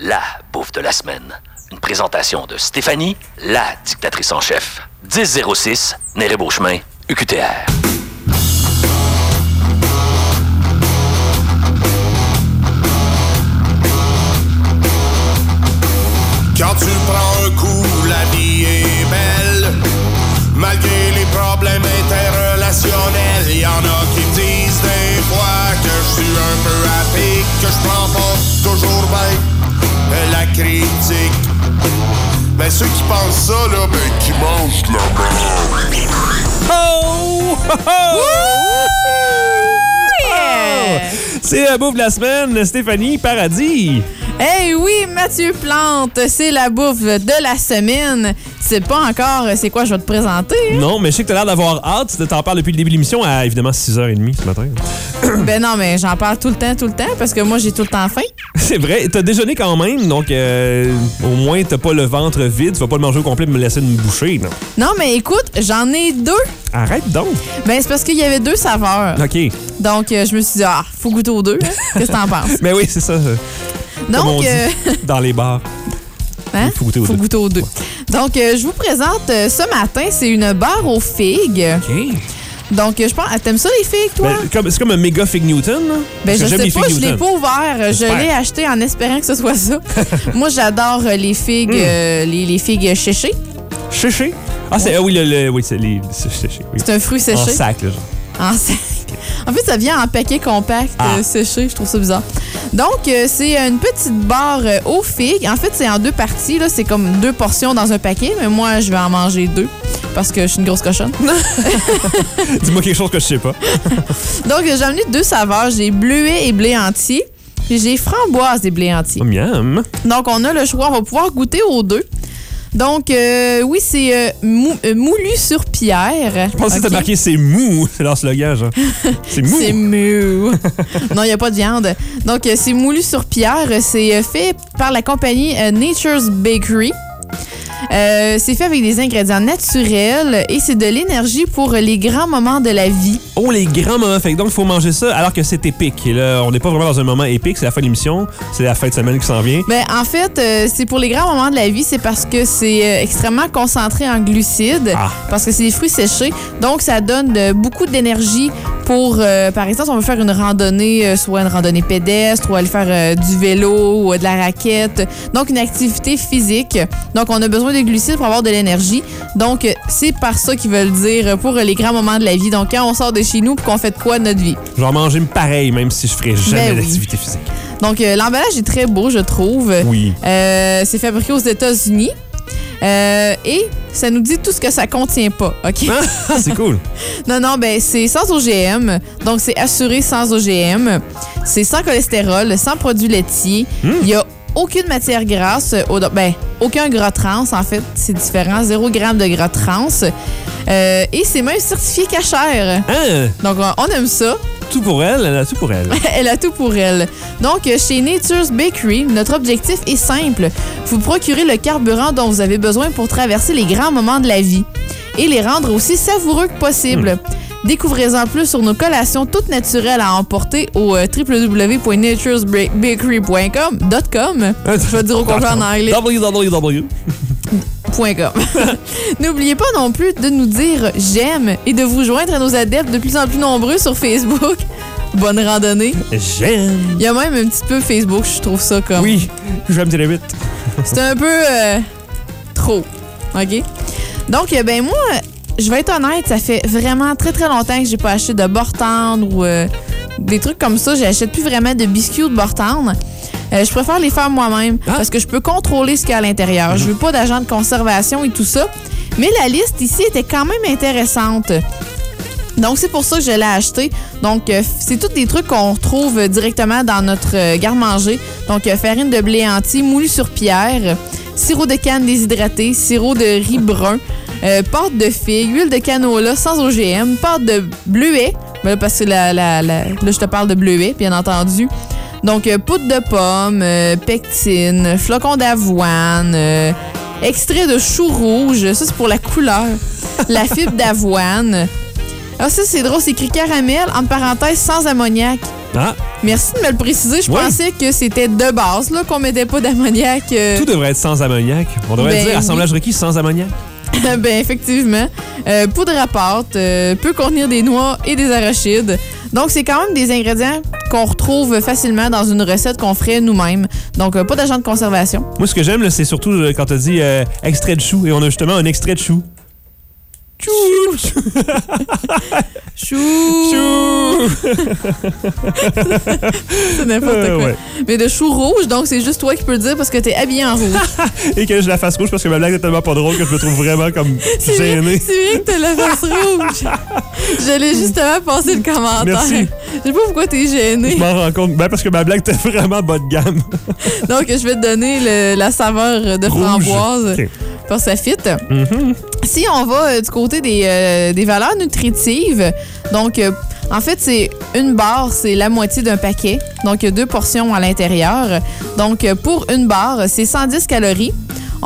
la bouffe de la semaine. Une présentation de Stéphanie, la dictatrice en chef. 1006, Néré Beauchemin, UQTR. Quand tu prends un coup, la vie est belle. Malgré les problèmes interrelationnels, y en a ceux qui pensent ça, là, ben, qui mangent de la merde. Oh! Oh! Yeah! C'est la bouffe de la semaine, Stéphanie Paradis. Eh oui, Mathieu Plante, c'est la bouffe de la semaine. Tu sais pas encore c'est quoi je vais te présenter. hein? Non, mais je sais que t'as l'air d'avoir hâte. Tu t'en parles depuis le début de l'émission à évidemment 6h30 ce matin. ben non, mais j'en parle tout le temps, tout le temps, parce que moi j'ai tout le temps faim. C'est vrai, t'as déjeuné quand même, donc euh, au moins t'as pas le ventre vide. Tu vas pas le manger au complet et me laisser une bouchée. Non? Non, mais écoute, j'en ai deux. Arrête donc. Ben c'est parce qu'il y avait deux saveurs. OK. Donc euh, je me suis dit, ah, faut goûter aux deux. hein. Qu'est-ce que t'en penses? Mais oui, c'est ça. on Donc, dit euh, dans les bars. hein? faut goûter aux faut deux. goûter aux deux. Donc, euh, je vous présente euh, ce matin, c'est une barre aux figues. OK. Donc, je pense. ah, T'aimes ça, les figues, toi? Ben, comme- c'est comme un méga Fig Newton. là. Ben, je sais pas, je l'ai pas ouvert. Je l'ai acheté en espérant que ce soit ça. Moi, j'adore euh, les figues, Hmm. euh, les, les figues séchées. Chéché. Ah, c'est, ah oui, le, le- oui, c'est les c'est séché. Oui. C'est un fruit séché. En sac, là, genre. En sac. En fait, ça vient en paquet compact Ah. euh, séché. Je trouve ça bizarre. Donc, euh, c'est une petite barre euh, aux figues. En fait, c'est en deux parties. là. C'est comme deux portions dans un paquet, mais moi, je vais en manger deux parce que je suis une grosse cochonne. Dis-moi quelque chose que je sais pas. Donc, j'ai amené deux saveurs. J'ai bleuet et blé entier. Puis j'ai framboise et blé entier. Oh, miam. Donc, on a le choix. On va pouvoir goûter aux deux. Donc, euh, oui, c'est euh, mou- euh, moulu sur pierre. Je pensais que Ok. t'as marqué c'est mou. C'est leur slogan, genre. C'est mou. C'est mou. non, il n'y a pas de viande. Donc, c'est moulu sur pierre. C'est fait par la compagnie Nature's Bakery. Euh, c'est fait avec des ingrédients naturels et c'est de l'énergie pour les grands moments de la vie. Oh, les grands moments. Fait que donc, il faut manger ça alors que c'est épique. Et là, on n'est pas vraiment dans un moment épique. C'est la fin de l'émission. C'est la fin de semaine qui s'en vient. Ben, en fait, euh, c'est pour les grands moments de la vie, c'est parce que c'est euh, extrêmement concentré en glucides, Ah. parce que c'est des fruits séchés. Donc, ça donne beaucoup d'énergie pour, euh, par exemple, on veut faire une randonnée, euh, soit une randonnée pédestre, ou aller faire euh, du vélo, ou euh, de la raquette. Donc, une activité physique. Donc, on a besoin de glucides pour avoir de l'énergie. Donc, c'est par ça qu'ils veulent dire pour les grands moments de la vie. Donc, quand on sort de chez nous, qu'on fait de quoi de notre vie? Je vais en manger pareil, même si je ferais jamais Ben oui. d'activité physique. Donc, l'emballage est très beau, je trouve. Oui. Euh, c'est fabriqué aux États-Unis. Euh, et ça nous dit tout ce que ça contient pas, OK? Ah, c'est cool. Non, non, ben c'est sans OGM, donc c'est assuré sans OGM. C'est sans cholestérol, sans produits laitiers. Il y a aucune matière grasse, au- ben aucun gras trans en fait, c'est différent, 0 g de gras trans. Euh, et c'est même certifié cachère. Hein? Donc on- aime ça. Tout pour elle, elle a tout pour elle. Elle a tout pour elle. Donc, euh, chez Nature's Bakery, notre objectif est simple. Vous procurer le carburant dont vous avez besoin pour traverser les grands moments de la vie et les rendre aussi savoureux que possible. Découvrez-en plus sur nos collations toutes naturelles à emporter au euh, www.naturesbakery.com. .com. Je vais dire au complet en anglais. www. N'oubliez pas non plus de nous dire j'aime et de vous joindre à nos adeptes de plus en plus nombreux sur Facebook. Bonne randonnée. J'aime. Il y a même un petit peu Facebook, je trouve ça comme. Oui, j'aime vite. C'est un peu euh, trop. OK? Donc, euh, ben moi, je vais être honnête, ça fait vraiment très très longtemps que j'ai pas acheté de tendre ou euh, des trucs comme ça. J'achète plus vraiment de biscuits ou de bord tendre. Euh, je préfère les faire moi-même Ah. parce que je peux contrôler ce qu'il y a à l'intérieur. Je veux pas d'agent de conservation et tout ça. Mais la liste ici était quand même intéressante. Donc, c'est pour ça que je l'ai acheté. Donc, euh, c'est tous des trucs qu'on retrouve directement dans notre euh, garde-manger. Donc, euh, farine de blé entier, moulu sur pierre, sirop de canne déshydraté, sirop de riz brun, euh, pâte de figue, huile de canola sans OGM, pâte de bleuet. Ben là, parce que la, la- la- là, je te parle de bleuet, bien entendu. Donc, euh, poudre de pomme, euh, pectine, flocons d'avoine, euh, extrait de chou rouge, ça c'est pour la couleur, la fibre d'avoine, Ah, ça, c'est drôle, c'est écrit caramel, entre parenthèses, sans ammoniac. Ah, Merci de me le préciser. Je Ouais. pensais que c'était de base, là, qu'on mettait pas d'ammoniac. euh, tout devrait être sans ammoniac. On devrait Ben dire oui. assemblage requis sans ammoniac. ben, effectivement. Euh, poudre à pâte, euh, peut contenir des noix et des arachides. Donc, c'est quand même des ingrédients qu'on retrouve facilement dans une recette qu'on ferait nous-mêmes. Donc, euh, pas d'agent de conservation. Moi, ce que j'aime, là, c'est surtout quand t'as dit extrait de chou. Et on a justement un extrait de chou. Chou! Chou! Chou! C'est n'importe Euh, quoi. ouais. Mais de chou rouge, donc c'est juste toi qui peux le dire parce que t'es habillé en rouge. Et que je la fasse rouge parce que ma blague est tellement pas drôle que je me trouve vraiment comme C'est vrai, gêné. c'est vrai que t'as la face rouge. J'allais justement passer le commentaire. Merci. Je sais pas pourquoi t'es gêné. Je m'en rends compte. Ben, parce que ma blague était vraiment bas de gamme. Donc, je vais te donner le- la saveur de Rouge. framboise pour ça fit. Mhm. Si on va euh, du côté des, euh, des valeurs nutritives, donc euh, en fait, c'est une barre, c'est la moitié d'un paquet. Donc, il y a deux portions à l'intérieur. Donc, pour une barre, c'est 110 calories.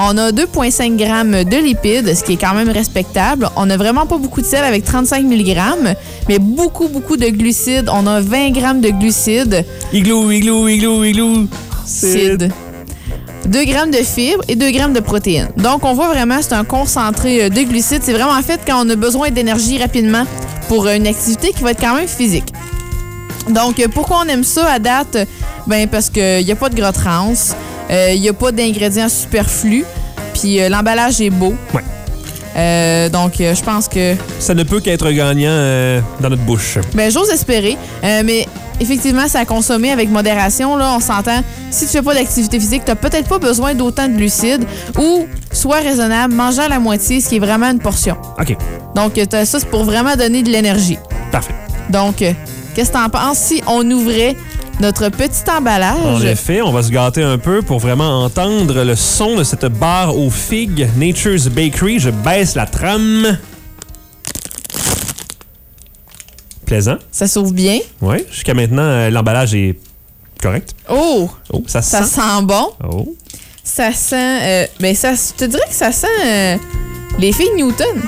On a 2,5 grammes de lipides, ce qui est quand même respectable. On a vraiment pas beaucoup de sel avec 35 mg, mais beaucoup, beaucoup de glucides. On a 20 grammes de glucides. Igloo, igloo, igloo, igloo. Cid. 2 grammes de fibres et 2 grammes de protéines. Donc, on voit vraiment, c'est un concentré euh, de glucides. C'est vraiment fait quand on a besoin d'énergie rapidement pour euh, une activité qui va être quand même physique. Donc, euh, pourquoi on aime ça à date? Ben, parce qu'il n'y a pas de gras trans, euh, il n'y a pas d'ingrédients superflus, puis euh, l'emballage est beau. Ouais. Euh, donc, euh, je pense que Ça ne peut qu'être gagnant euh, dans notre bouche. ben, j'ose espérer. Euh, mais effectivement, c'est à consommer avec modération. Là, on s'entend. Si tu fais pas d'activité physique, tu peut-être pas besoin d'autant de glucides. Ou, sois raisonnable, mange à la moitié, ce qui est vraiment une portion. OK. Donc, euh, ça, c'est pour vraiment donner de l'énergie. Parfait. Donc, euh, qu'est-ce que t'en penses si on ouvrait notre petit En emballage? effet, on va se gâter un peu pour vraiment entendre le son de cette barre aux figues Nature's Bakery. Je baisse la trame. Plaisant. Ça s'ouvre bien? Oui, jusqu'à maintenant, euh, l'emballage est correct. Oh, Oh, ça ça sent. sent bon? Oh. Ça sent... euh, ben, ça, je te dirais que ça sent euh, les filles Newton.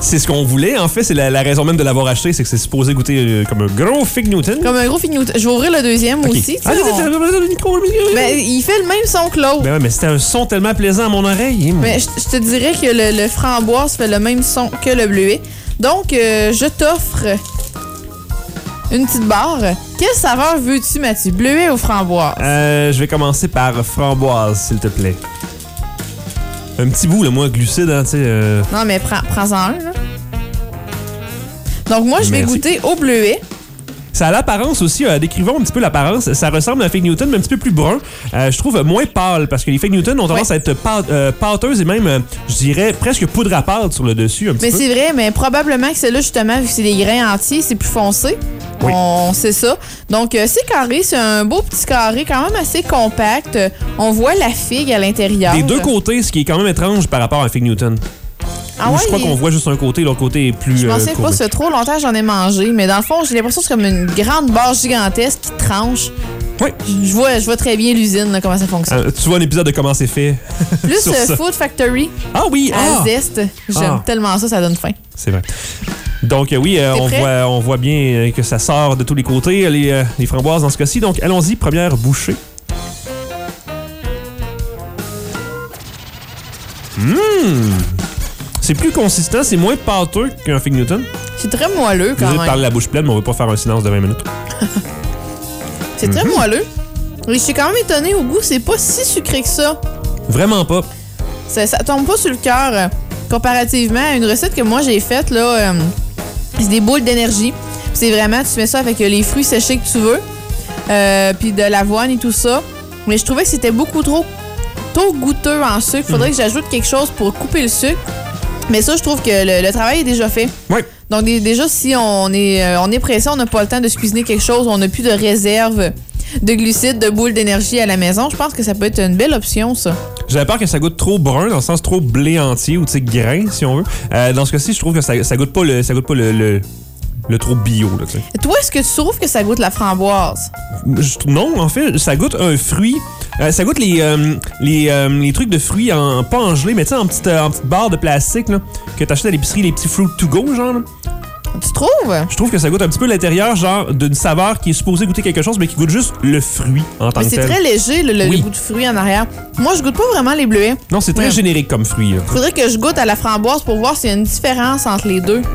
C'est ce qu'on voulait, en fait. C'est la, la raison même de l'avoir acheté, c'est que c'est supposé goûter euh, comme un gros fig Newton. Comme un gros fille Newton. Je vais ouvrir le deuxième aussi. Ah, on-. Ben, il fait le même son que l'autre. Ben ouais, mais c'était un son tellement plaisant à mon oreille. hein. Mais je, je te dirais que le, le framboise fait le même son que le bleuet. Donc, euh, je t'offre une petite barre. Quelle saveur veux-tu, Mathieu? Bleuet ou framboise? Euh, je vais commencer par framboise, s'il te plaît. Un petit bout, le moins glucide, hein, tu sais. euh, Non, mais prends- prends-en un, là. Donc, moi, je vais Merci. goûter au bleuet. Ça a l'apparence aussi, euh, décrivons un petit peu l'apparence. Ça ressemble à un fake Newton, mais un petit peu plus brun. Euh, je trouve moins pâle, parce que les fake Newton ont tendance à être pâ- euh, pâteuses et même, euh, je dirais, presque poudre à pâte sur le dessus, un petit Mais peu. c'est vrai, mais probablement que celle-là, justement, vu que c'est des grains entiers, c'est plus foncé. Oui. On sait ça. Donc, euh, c'est carré. C'est un beau petit carré, quand même assez compact. Euh, On voit la figue à l'intérieur. Des deux côtés, ce qui est quand même étrange par rapport à un fake Newton. Ah ouais, je crois il- qu'on voit juste un côté, l'autre côté est plus. Je euh, pensais pas, courbé. ça fait trop longtemps que j'en ai mangé, mais dans le fond, j'ai l'impression que c'est comme une grande barre gigantesque qui tranche. Oui. Je vois, je vois très bien l'usine, comment ça fonctionne. Euh, tu vois un épisode de comment c'est fait. Plus euh. Food Factory Ah oui, à ah, Zest. J'aime Ah. tellement ça, ça donne faim. c'est vrai. Donc euh, oui, euh, on voit, on voit bien euh, que ça sort de tous les côtés, les, les framboises dans ce cas-ci. Donc allons-y, première bouchée. Mmh! C'est plus consistant, c'est moins pâteux qu'un fig Newton. C'est très moelleux quand de même. parler la bouche pleine, mais on veut pas faire un silence de 20 minutes. C'est très moelleux. Et je suis quand même étonnée au goût, c'est pas si sucré que ça. Vraiment pas. Ça, ça tombe pas sur le cœur comparativement à une recette que moi j'ai faite là. euh, c'est des boules d'énergie. C'est vraiment, tu mets ça avec les fruits séchés que tu veux, euh, puis de l'avoine et tout ça. Mais je trouvais que c'était beaucoup trop, trop goûteux en sucre. Faudrait Mhm. que j'ajoute quelque chose pour couper le sucre. Mais ça, je trouve que le, le travail est déjà fait. Ouais. Donc dé- déjà, si on est, euh, on est pressé, on n'a pas le temps de se cuisiner quelque chose, on n'a plus de réserve de glucides, de boules d'énergie à la maison, je pense que ça peut être une belle option, ça. J'avais peur que ça goûte trop brun, dans le sens trop blé entier ou grain, si on veut. Euh, dans ce cas-ci, je trouve que ça, ça goûte pas le, ça goûte pas le, le, le trop bio. Là, tu sais. Toi, est-ce que tu trouves que ça goûte la framboise? Je non, en fait, ça goûte un fruit. Euh, ça goûte les, euh, les, euh, les trucs de fruits, en, pas en gelée, mais tu sais, en petite, en petite barre de plastique là, que t'achètes à l'épicerie, les petits fruits to go, genre. là. Tu trouves? Je trouve que ça goûte un petit peu l'intérieur, genre d'une saveur qui est supposée goûter quelque chose, mais qui goûte juste le fruit en tant Mais que c'est tel. très léger, le, le- Oui. le goût de fruit en arrière. Moi, je goûte pas vraiment les bleuets. Non, c'est très générique comme fruit. là. Faudrait que je goûte à la framboise pour voir s'il y a une différence entre les deux.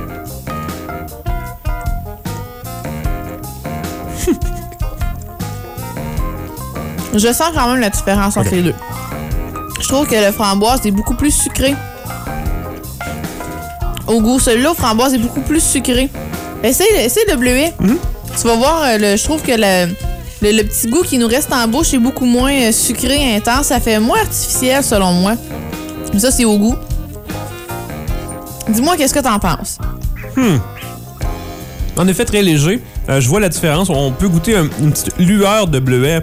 je sens quand même la différence entre les deux. Je trouve que le framboise est beaucoup plus sucré. Au goût, celui-là, au framboise est beaucoup plus sucré. Essaye, essaye le bleuet. Tu vas voir, euh, le- je trouve que le, le, le petit goût qui nous reste en bouche est beaucoup moins euh, sucré, intense. Ça fait moins artificiel, selon moi. Mais Ça, c'est au goût. Dis-moi, qu'est-ce que t'en penses? En effet, très léger. Euh, je vois la différence. On peut goûter un- une petite lueur de bleuet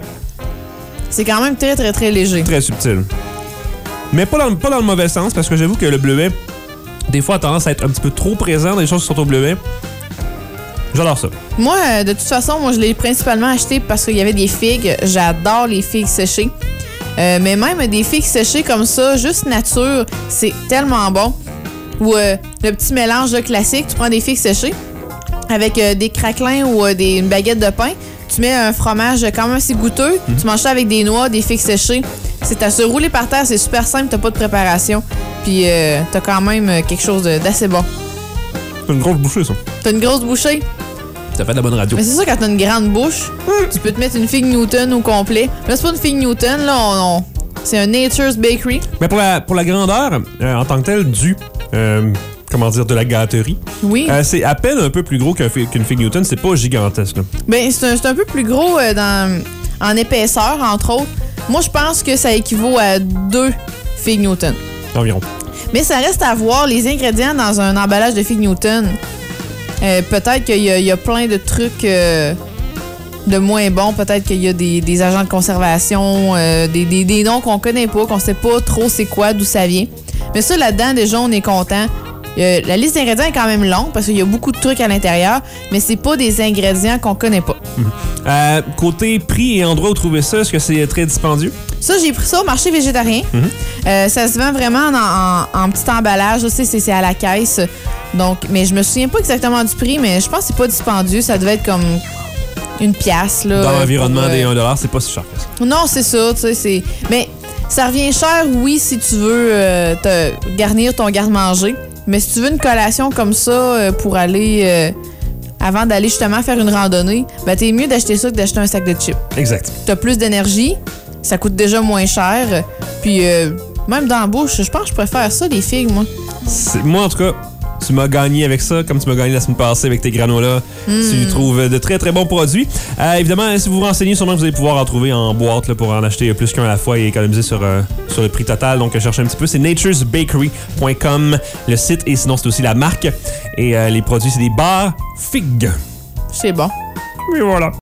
C'est quand même très, très, très léger. très subtile. Mais pas dans, pas dans le mauvais sens, parce que j'avoue que le bleuet, des fois, a tendance à être un petit peu trop présent dans les choses qui sont au bleuet. J'adore ça. Moi, euh, de toute façon, moi, je l'ai principalement acheté parce qu'il y avait des figues. J'adore les figues séchées. Euh, mais même des figues séchées comme ça, juste nature, c'est tellement bon. Ou euh, le petit mélange de classique, tu prends des figues séchées avec euh, des craquelins ou des, une baguette de pain. Tu mets un fromage quand même assez goûteux. Tu manges ça avec des noix, des figues séchées. C'est à se rouler par terre, c'est super simple, t'as pas de préparation. Puis euh, t'as quand même euh, quelque chose d'assez bon. C'est une grosse bouchée, ça. T'as une grosse bouchée? Ça fait de la bonne radio. Mais c'est sûr, quand t'as une grande bouche, tu peux te mettre une figue Newton au complet. Là, c'est pas une figue Newton, là, on- on- c'est un Nature's Bakery. Mais pour la, pour la grandeur, euh, en tant que telle, du. euh, comment dire, de la gâterie, Oui. euh, c'est à peine un peu plus gros qu'une fig Newton. C'est pas gigantesque. là. Ben, c'est un, peu plus gros euh, dans, en épaisseur, entre autres. Moi, je pense que ça équivaut à deux figues Newton. Environ. Mais ça reste à voir les ingrédients dans un emballage de figues Newton. Euh, peut-être qu'il y, a- il y a plein de trucs euh, de moins bons. Peut-être qu'il y a des, des agents de conservation, euh, des, des- des noms qu'on connaît pas, qu'on sait pas trop c'est quoi, d'où ça vient. Mais ça, là-dedans, déjà, on est content. Euh, la liste d'ingrédients est quand même longue parce qu'il y a beaucoup de trucs à l'intérieur, mais c'est pas des ingrédients qu'on connaît pas. Euh, côté prix et endroit où trouver ça, est-ce que c'est très dispendieux? Ça, j'ai pris ça au marché végétarien. Euh, ça se vend vraiment en, en- en petit emballage. C'est à la caisse. Donc, mais je me souviens pas exactement du prix, mais je pense que c'est pas dispendieux. Ça devait être comme une pièce. Là, Dans l'environnement des 1$, c'est pas si cher que ça. Non, c'est ça, tu sais, c'est... Mais ça revient cher, oui, si tu veux euh, te garnir ton garde-manger. Mais si tu veux une collation comme ça euh, pour aller... euh, avant d'aller justement faire une randonnée, ben t'es mieux d'acheter ça que d'acheter un sac de chips. Exact. T'as plus d'énergie, ça coûte déjà moins cher, puis euh, même dans la bouche, je pense que je préfère ça, les figues, moi. C'est- Moi, en tout cas, tu m'as gagné avec ça, comme tu m'as gagné la semaine passée avec tes granolas. Tu trouves de très, très bons produits. Euh, évidemment, si vous vous renseignez, sûrement que vous allez pouvoir en trouver en boîte là, pour en acheter plus qu'un à la fois et économiser sur, euh, sur le prix total. Donc, cherchez un petit peu. C'est naturesbakery.com, le site, et sinon, c'est aussi la marque. Et euh, les produits, c'est des bars figues. C'est bon. Et voilà.